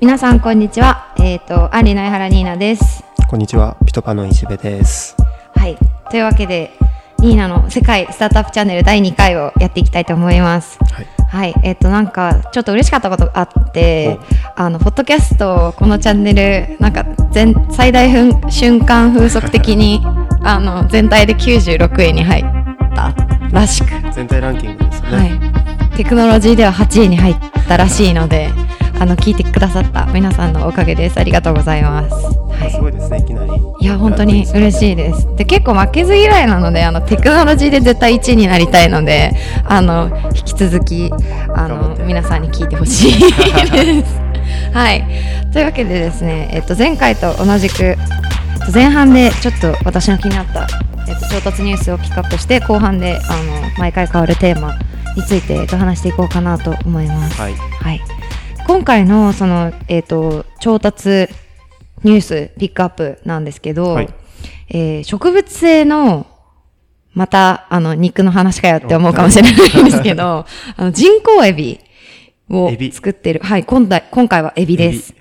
皆さんこんにちは。えっ、と、アンリの江原ニーナです。こんにちは、ピトパの石部です。はい。というわけで、ニーナの世界スタートアップチャンネル第2回をやっていきたいと思います。はい。はい。えっ、と、なんか、ちょっと嬉しかったことがあって、あの、ポッドキャスト、このチャンネル、なんか、全、最大分瞬間風速的に、あの、全体で96位に入ったらしく、全体ランキングですね。はい。テクノロジーでは8位に入ったらしいので、あの、聞いてくださった皆さんのおかげです。ありがとうございます。はいす。ごいですね、いきなり。いや、本当に嬉しいです。で、結構負けず嫌いなので、あの、テクノロジーで絶対1位になりたいので、あの、引き続き、あの、皆さんに聞いてほしいです。はい。というわけでですね、えっと、前回と同じく、前半でちょっと私の気になった、えっと、調達ニュースをピックアップして、後半で、あの、毎回変わるテーマについて、えっと、話していこうかなと思います。はい。はい、今回のその、えー、と調達ニュースピックアップなんですけど、はい。えー植物性のまたあの肉の話かよって思うかもしれないんですけど あの人工エビを作ってる。はい今回今回はエビです。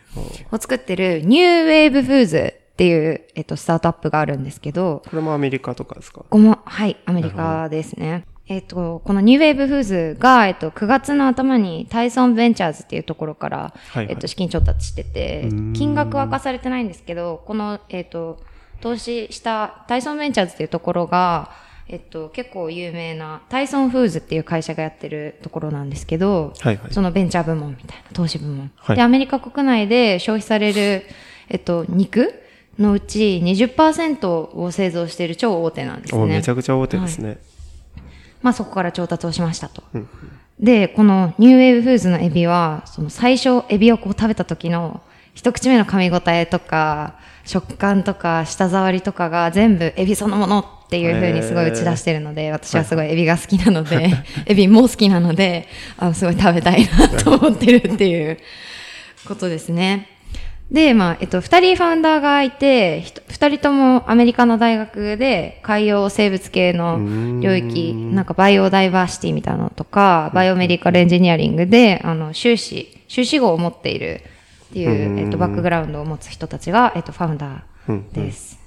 を作ってるニューウェーブフーズっていう、えっと、スタートアップがあるんですけど、これもアメリカとかですか？ここも、はい、アメリカですね。えっ、と、このニューウェーブフーズが、えっ、と、9月の頭にタイソンベンチャーズっていうところから、はいはいえっ、と、資金調達してて金額は明かされてないんですけど、この、えっ、と、投資したタイソンベンチャーズっていうところが、えっと、結構有名なタイソンフーズっていう会社がやってるところなんですけど、はいはいそのベンチャー部門みたいな、投資部門。はいで、アメリカ国内で消費される、えっと、肉のうち20%を製造している超大手なんですね。おめちゃくちゃ大手ですね。まあそこから調達をしましたと。うんで、このニューウェーブフーズのエビは、その最初エビをこう食べた時の一口目の噛み応えとか、食感とか舌触りとかが全部エビそのものっていう風にすごい打ち出してるので、私はすごいエビが好きなので、エビも好きなので、あのすごい食べたいなと思ってるっていうことですね。で、まあ、えっと、二人 founder がいて、二人ともアメリカの大学で海洋生物系の領域、なんか biodiversity みたいなのとか、 biomedical engineering で、あの、修士、修士号を持っているっていう、えっと、バックグラウンドを持つ人たちが、えっと、 founder です。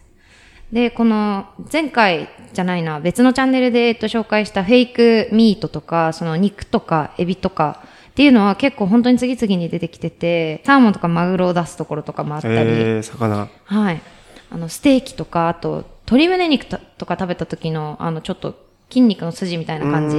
で、この前回じゃないな、別のチャンネルで、えっと、紹介した fake meat とか、その肉とかエビとかっていうのは結構本当に次々に出てきてて、サーモンとかマグロを出すところとかもあったり、えー、魚。はい。あの、ステーキとか、あと、鶏胸肉ととか食べた時の、あの、ちょっと筋肉の筋みたいな感じ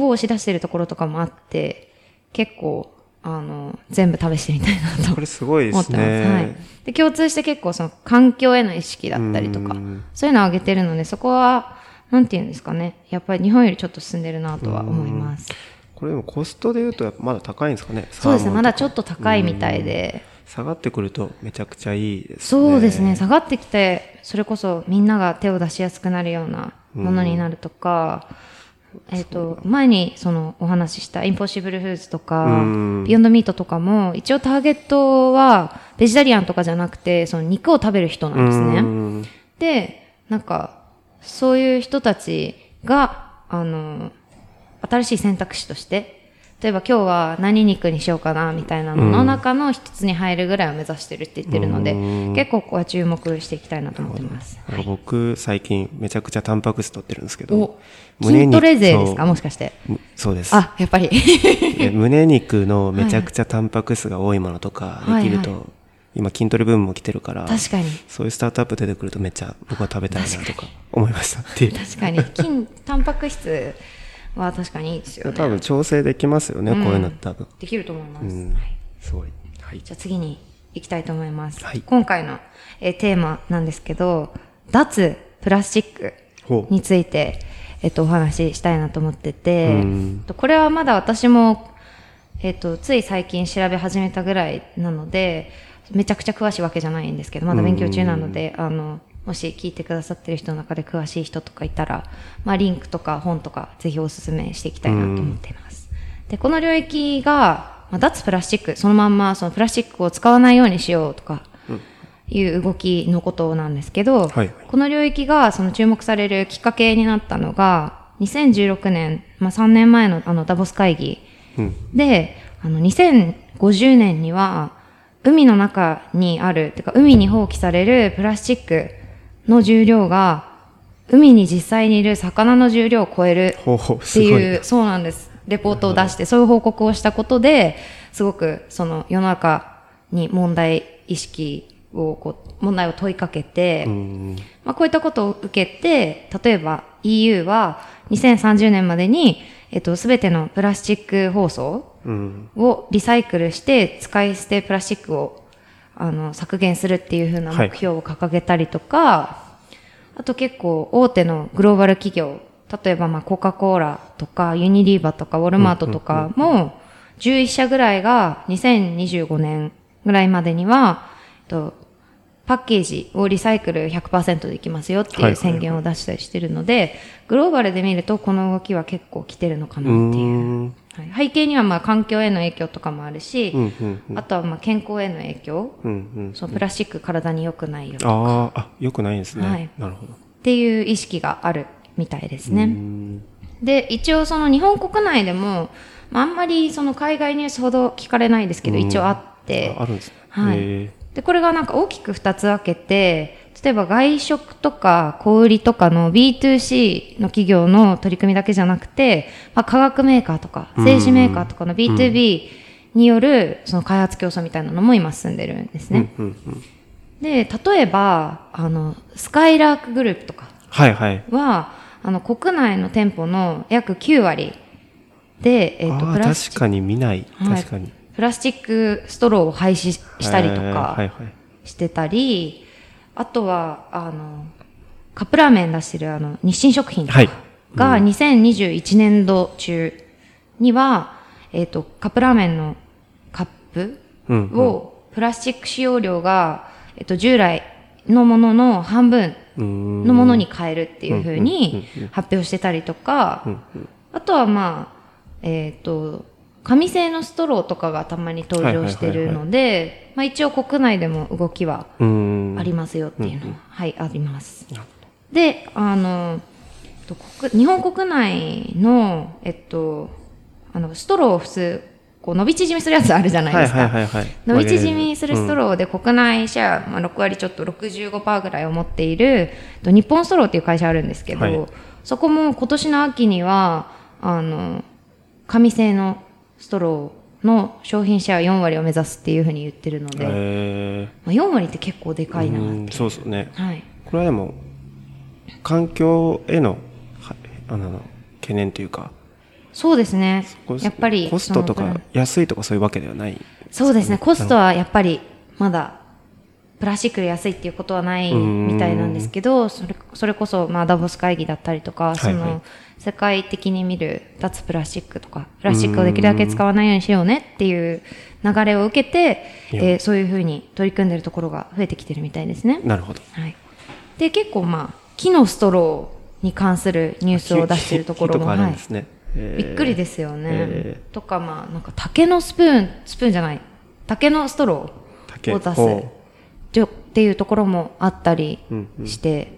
を押し出してるところとかもあって、結構、あの、全部試してみたいなとこれすごいで思ってます。すね。はい。で、共通して結構その環境への意識だったりとかうん、そういうのを上げてるので、そこは、なんて言うんですかね。やっぱり日本よりちょっと進んでるなとは思います。これでもコストで言うとやっぱまだ高いんですかねそうですね。まだちょっと。と高いみたいで。下がってくるとめちゃくちゃいいですね。そうですね。下がってきて、それこそみんなが手を出しやすくなるようなものになるとか、えっ、と、前にそのお話ししたインポッシブルフーズとかうん、ビヨンドミートとかも、一応ターゲットはベジタリアンとかじゃなくて、その肉を食べる人なんですうね。んで、なんか、そういう人たちが、あの、新しい選択肢として、例えば今日は何肉にしようかなみたいなのの中の一つに入るぐらいを目指してるって言ってるので、うん結構ここは注目していきたいなと思ってます。なんか僕最近めちゃくちゃタンパク質取ってるんですけおど、筋トレ勢ですか？もしかして。むそうです。あ、やっぱり。で 胸肉のめちゃくちゃタンパク質が多いものとかできると、はいは今筋トレブームも来てるから、確かに。そういうスタートアップ出てくるとめっちゃ僕は食べたいなとか思いましたっていう。確かに。筋、タンパク質は確かにいいですよね。多分調整できますよね、こういうの多分。できると思います。うんはいすごい。はい。じゃあ次に行きたいと思います。はい今回の、えーテーマなんですけど、脱プラスチックについて、えっと、お話ししたいなと思っててこれはまだ私も、えっと、つい最近調べ始めたぐらいなので、めちゃくちゃ詳しいわけじゃないんですけど、まだ勉強中なので、あの、もし聞いてくださってる人の中で詳しい人とかいたら、まあ、リンクとか本とかぜひお勧めしていきたいなと思っています。で、この領域が、まあ、脱プラスチック、そのまんまそのプラスチックを使わないようにしようとか、いう動きのことなんですけど、はいこの領域がその注目されるきっかけになったのが、2016年、まあ、3年前のあのダボス会議うん。で、あの2050年には、海の中にあるてか海に放棄されるプラスチックの重量が海に実際にいる魚の重量を超えるっていいうそうなんです。レポートを出してそういう報告をしたことですごくその世の中に問題意識をこう問題を問いかけて、うん。まあ、こういったことを受けて例えば EU は2030年までに、えっと、全てのプラスチック包装うん。をリサイクルして使い捨てプラスチックをあの削減するっていう風な目標を掲げたりとか、あと結構大手のグローバル企業例えばまあコカ・コーラとかユニリーバとかウォルマートとかも11社ぐらいが2025年ぐらいまでには、と、パッケージをリサイクル100%できますよってはいはいい。う宣言を出したりしてるので、グローバルで見るとこの動きは結構来てるのかなっていう。うんはい、背景にはまあ環境への影響とかもあるし、うんうんうん。あとはまあ健康への影響、うんうんそのプラスチック体に良くないよっあーあよくないんですね、はい。なるほど。ていう意識があるみたいですうね。ん。で、一応その日本国内でも、まあ、あんまりその海外ニュースほど聞かれないですけど、うん。一応あって。あ、あるんですね。はい。へで、これがなんか大きく2つ分けて、例えば外食とか小売りとかの B2C の企業の取り組みだけじゃなくて、まあ、化学メーカーとか製紙メーカーとかの B2B によるその開発競争みたいなのも今進んでるんですね。で、例えば、あの、スカイラークグループとかはいはい。は、あの、国内の店舗の約9割で、えっ、と、ああプラスチック。確かに見ない、はい。確かに。プラスチックストローを廃止したりとえーはいかはい。してたり、あとは、あの、カップラーメン出してるあの、日清食品とかはい。が2021年度中には、えっ、と、カップラーメンのカップうんうん。を、プラスチック使用量が、えっ、と、従来のものの半分うん。のものに変えるっていうふううんうんにうんうん。発表してたりとか、うんうん。あとはまあ、えっ、と、紙製のストローとかがたまに登場してるので、まあ一応国内でも動きはうんありますよっていうのは、はい、あります。で、あの、日本国内の、えっと、あの、ストローを普通、こう伸び縮みするやつあるじゃないはいですか。伸び縮みするストローで国内シェア、まあ、6割ちょっと65%ぐらいを持っているえっと日本ストローっていう会社あるんですけど、はい。そこも今年の秋にはあの紙製のストローの商品シェア4割を目指すっていうふうに言ってるので、えまあ、4割って結構でーかいな、うんそうですね。はい、これはでも環境へのはあの懸念というか。そうですね。やっぱりコストとか安いとかそういうわけではないそうですね。コストはやっぱりまだプラスチックで安いっていうことはないみたいなんですけどそれそれこそ、まあ、ダボス会議だったりとか、そはいはい。の世界的に見る脱プラスチックとかプラスチックをできるだけ使わないようにしようねっていう流れを受けて、えーそういうふうに取り組んでるところが増えてきてるみたいですね。なるほど。はい、で結構まあ木のストローに関するニュースを出してるところも、はい。びっくりですよね。えとかまあなんか竹のスプーンスプーンじゃない。竹のストロ竹ーを出ほすじょっていうところもあったりして、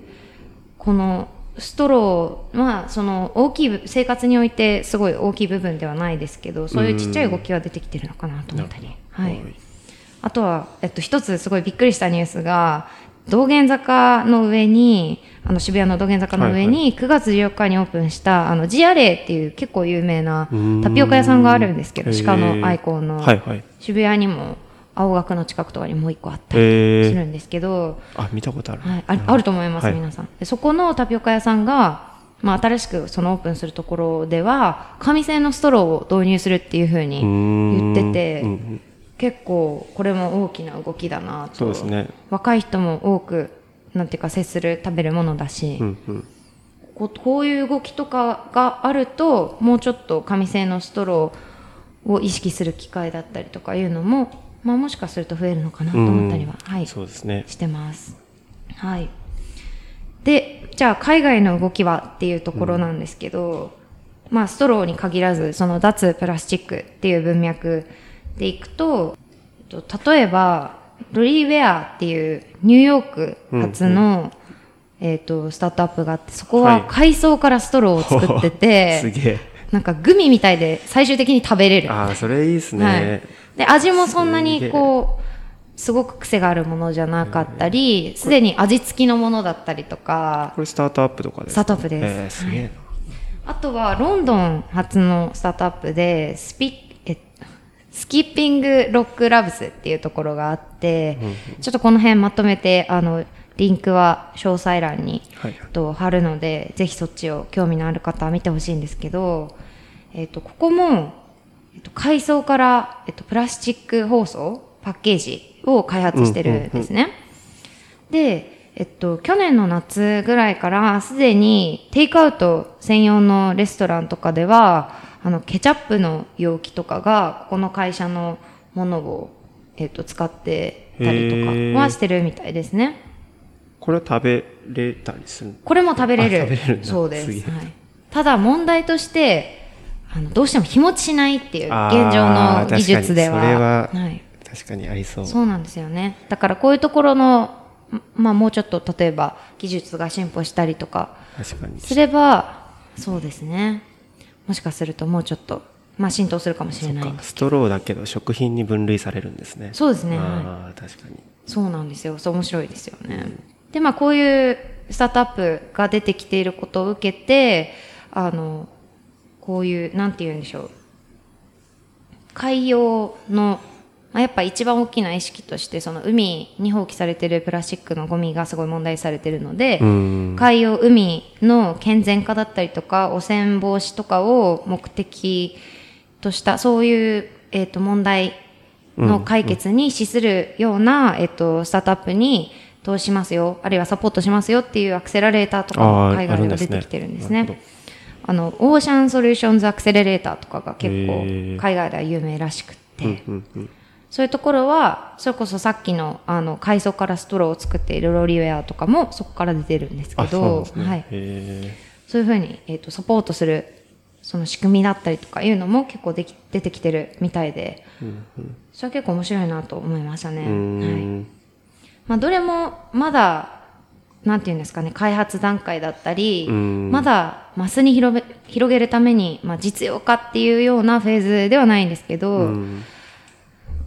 このストローまあその大きい部生活においてすごい大きい部分ではないですけどそういうちっちゃい動きは出てきてるのかなと思ったり、はい、あとは、えっと、一つすごいびっくりしたニュースが、道玄坂の上に、あの渋谷の道玄坂の上に、9月14日にオープンした、あの、ジアレイっていう結構有名なうん。タピオカ屋さんがあるんですけど、鹿のアイコンの、はいはい。渋谷にも、青学の近くとかにもう一個あったりするんですけど、あ見たことある、はい、ああると思います、はい。皆さん。でそこのタピオカ屋さんが、まあ、新しくそのオープンするところでは紙製のストローを導入するっていうふうに言ってて、うんうん。結構これも大きな動きだなと。そうですね。若い人も多くなんていうか接する食べるものだし、うんうん。こうこういう動きとかがあるともうちょっと紙製のストローを意識する機会だったりとかいうのも、まあ、もしかすると増えるのかなと思ったりは、はい、そうですね。してます。はい。で、じゃあ海外の動きはっていうところなんですけど、まあストローに限らず、その脱プラスチックっていう文脈でいくと、えっと例えば、ロリーウェアっていうニューヨーク発の、えっと、スタートアップがあって、そこははい。海藻からストローを作ってて、すげえ。なんかグミみたいで最終的に食べれる。ああそれいいですね、はい、で味もそんなにこうすごく癖があるものじゃなかったりすでに味付きのものだったりとかこれスタートアップとかですか？スタートアップです。えー、すげえな。あとはロンドン発のスタートアップでスピえスキッピングロックラブスっていうところがあって、ちょっとこの辺まとめてあのリンクは詳細欄に、はいと貼るのでぜひそっちを興味のある方は見てほしいんですけど、えっとここも、えっと海藻から、えっとプラスチック包装パッケージを開発してるんですね。で、えっと、去年の夏ぐらいからすでにテイクアウト専用のレストランとかではあのケチャップの容器とかがここの会社のものを、えっと、使ってたりとかはしてるみたいですね。これは食べれたりするこれも食べれる。あ食べれるんだ。そうです。はい、ただ問題としてあのどうしても日持ちしないっていう現状の技術では確かにそれははい、確かにありそう。そうなんですよね。だからこういうところの、まあもうちょっと例えば技術が進歩したりとか。すれば、そうですね。もしかするともうちょっと、まあ浸透するかもしれないストローだけど食品に分類されるんですね。そうですねああ、確かに。そうなんですよ。そう面白いですよね。で、まあこういうスタートアップが出てきていることを受けて、あの、こういう、なんて言うんでしょう。海洋の、まあ、やっぱ一番大きな意識として、その海に放棄されてるプラスチックのゴミがすごい問題されてるので、うん。海洋海の健全化だったりとか汚染防止とかを目的としたそういう、えー、と問題の解決に資するような、えー、とスタートアップに投資しますよあるいはサポートしますよっていうアクセラレーターとかあもー海外で出てきてるんですね。あのオーシャンソリューションズアクセレレーターとかが結へ構ー海外では有名らしくって。そういうところは、それこそさっきの、あの、海藻からストローを作っているロリウェアとかもそこから出てるんですけあ、そう。はい。へそういうふうに、えっ、と、サポートする、その仕組みだったりとかいうのも結構でき出てきてるみたいで、ーうんうんそれは結構面白いなと思いましたね。はい。ん。まあ、どれもまだ、なんていうんですかね、開発段階だったり、うん。まだマスに広げ広げるために、まあ、実用化っていうようなフェーズではないんですけど、うん。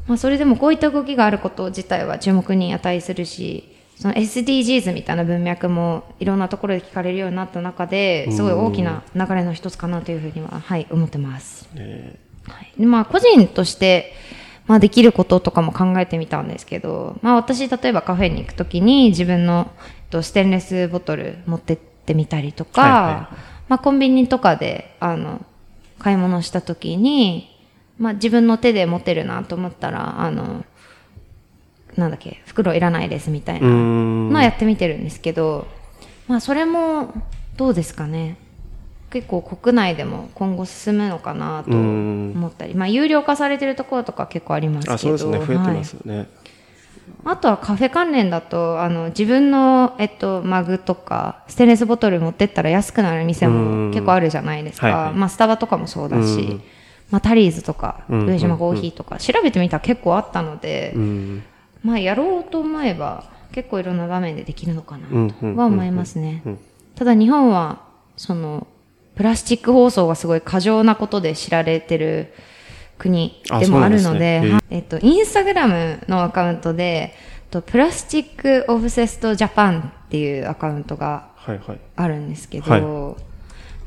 まあ、それでもこういった動きがあること自体は注目に値するし、その SDGs みたいな文脈もいろんなところで聞かれるようになった中で、すごい大きな流れの一つかなというふうには、はい、思ってます。えはい、でまあ個人として、まあ、できることとかも考えてみたんですけど、まあ、私例えばカフェに行くときに自分のとステンレスボトル持ってってみたりとか、はいはまあ、コンビニとかであの買い物したときに、まあ、自分の手で持てるなと思ったらあのなんだっけ袋いらないですみたいなんの。やってみてるんですけど、まあそれもどうですかね結構国内でも今後進むのかなと思ったり、まあ有料化されてるところとか結構ありますけどあ、そうですね。増えてはいますよね。あとはカフェ関連だとあの自分の、えっと、マグとかステンレスボトル持ってったら安くなる店うん。も結構あるじゃないですか、はいはい。まあ、スタバとかもそうだし、うん。まあ、タリーズとかうん上島コーヒーとか調べてみたら結構あったので、うん。まあやろうと思えば結構いろんな場面でできるのかなとは思いますね。うん。ただ日本はそのプラスチック包装がすごい過剰なことで知られてる国でもあるのでねはい。えっとインスタグラムのアカウントでとプラスチックオブセストジャパンっていうアカウントがはいはい。あるんですけど、は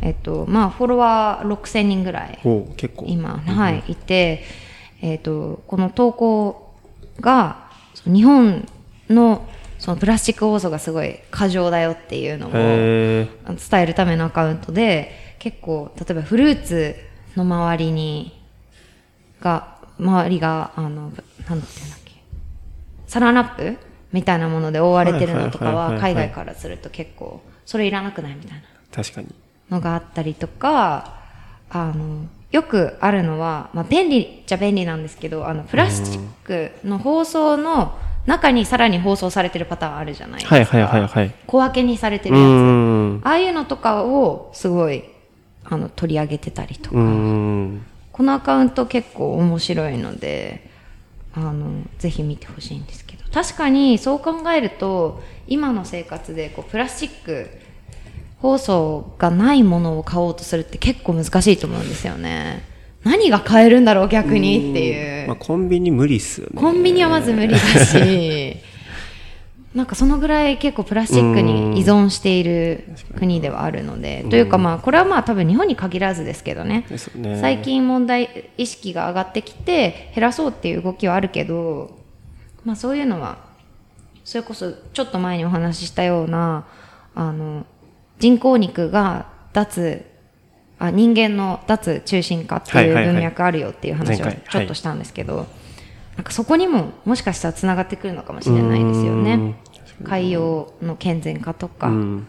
えっとまあフォロワー6000人ぐらいお結構。今、はい、いて、えっ、と、この投稿が、日本のそのプラスチック包装がすごい過剰だよっていうのを伝えるためのアカウントで、結構、例えばフルーツの周りに、が、周りが、あの、なんていうんだっけ、サランラップ？みたいなもので覆われてるのとかは、海外からすると結構、それいらなくない？みたいな。確かに。のがあったりとか、あの、よくあるのは、まあ、便利じゃ便利なんですけど、あの、プラスチックの包装の中にさらに包装されてるパターンあるじゃないですか。はいはいはいはい。小分けにされてうるやつ。ああいうのとかをすごい、あの、取り上げてたりとか。このアカウント結構面白いので、あの、ぜひ見てほしいんですけど。確かにそう考えると、今の生活でこうプラスチック包装がないものを買おうとするって結構難しいと思うんですよね。何が買えるんだろう逆にっていう、まあ、コンビニ無理っすよね。コンビニはまず無理だしなんかそのぐらい結構プラスチックに依存している国ではあるのでというかまあこれはまあ多分日本に限らずですけどね。ね。最近問題意識が上がってきて減らそうっていう動きはあるけどまあそういうのはそれこそちょっと前にお話ししたようなあの人工肉が脱あ人間の脱中心化っていう文脈あるよっていう話をちょっとしたんですけど、なんかそこにももしかしたらつながってくるのかもしれないですようん。ね。海洋の健全化とか、うん。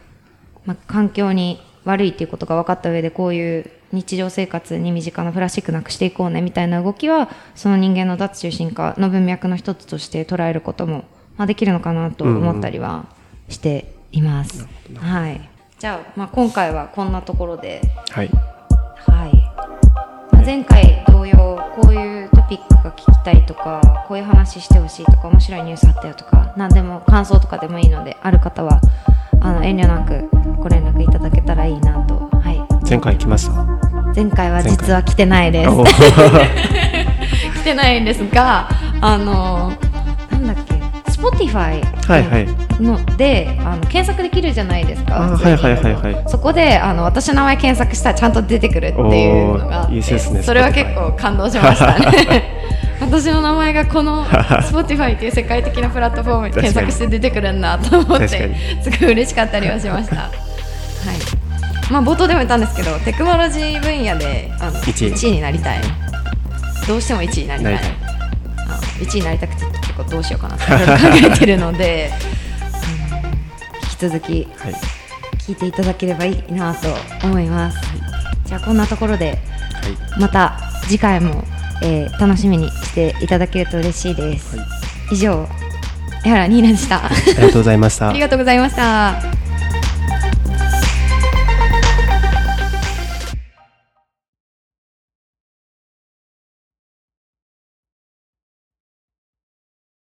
まあ、環境に悪いっていうことが分かった上でこういう日常生活に身近なプラスチックなくしていこうねみたいな動きはその人間の脱中心化の文脈の一つとして捉えることも、まあ、できるのかなと思ったりはしています。はい、じゃあ、まあ、今回はこんなところで、はい。前回同様こういうトピックが聞きたいとかこういう話してほしいとか面白いニュースあったよとか何でも感想とかでもいいのである方はあの遠慮なくご連絡いただけたらいいなと、は前回来ました？い、前回は実は来てないです。お 来てないんですがあのけ Spotify はいはい。のであの検索できるじゃないですか。あはいはいはいはい。そこであの私の名前検索したらちゃんと出てくるっていうのがいいですねそれは結構感動しましたね。私の名前がこの Spotify っていう世界的なプラットフォームに検索して出てくるんだと思ってすごい嬉しかったりはしました。はい。まあ冒頭でも言ったんですけどテクノロジー分野であの一位。1位になりたい。どうしても1位になりたい。なりたい。あ1位になりたくて結構どうしようかなって考えてるので、うん引き続きはい。聞いていただければいいなと思います、じゃあこんなところではい。また次回も、えー楽しみにしていただけると嬉しいです、はい以上江原ニーナでしたありがとうございました あり。がとうございました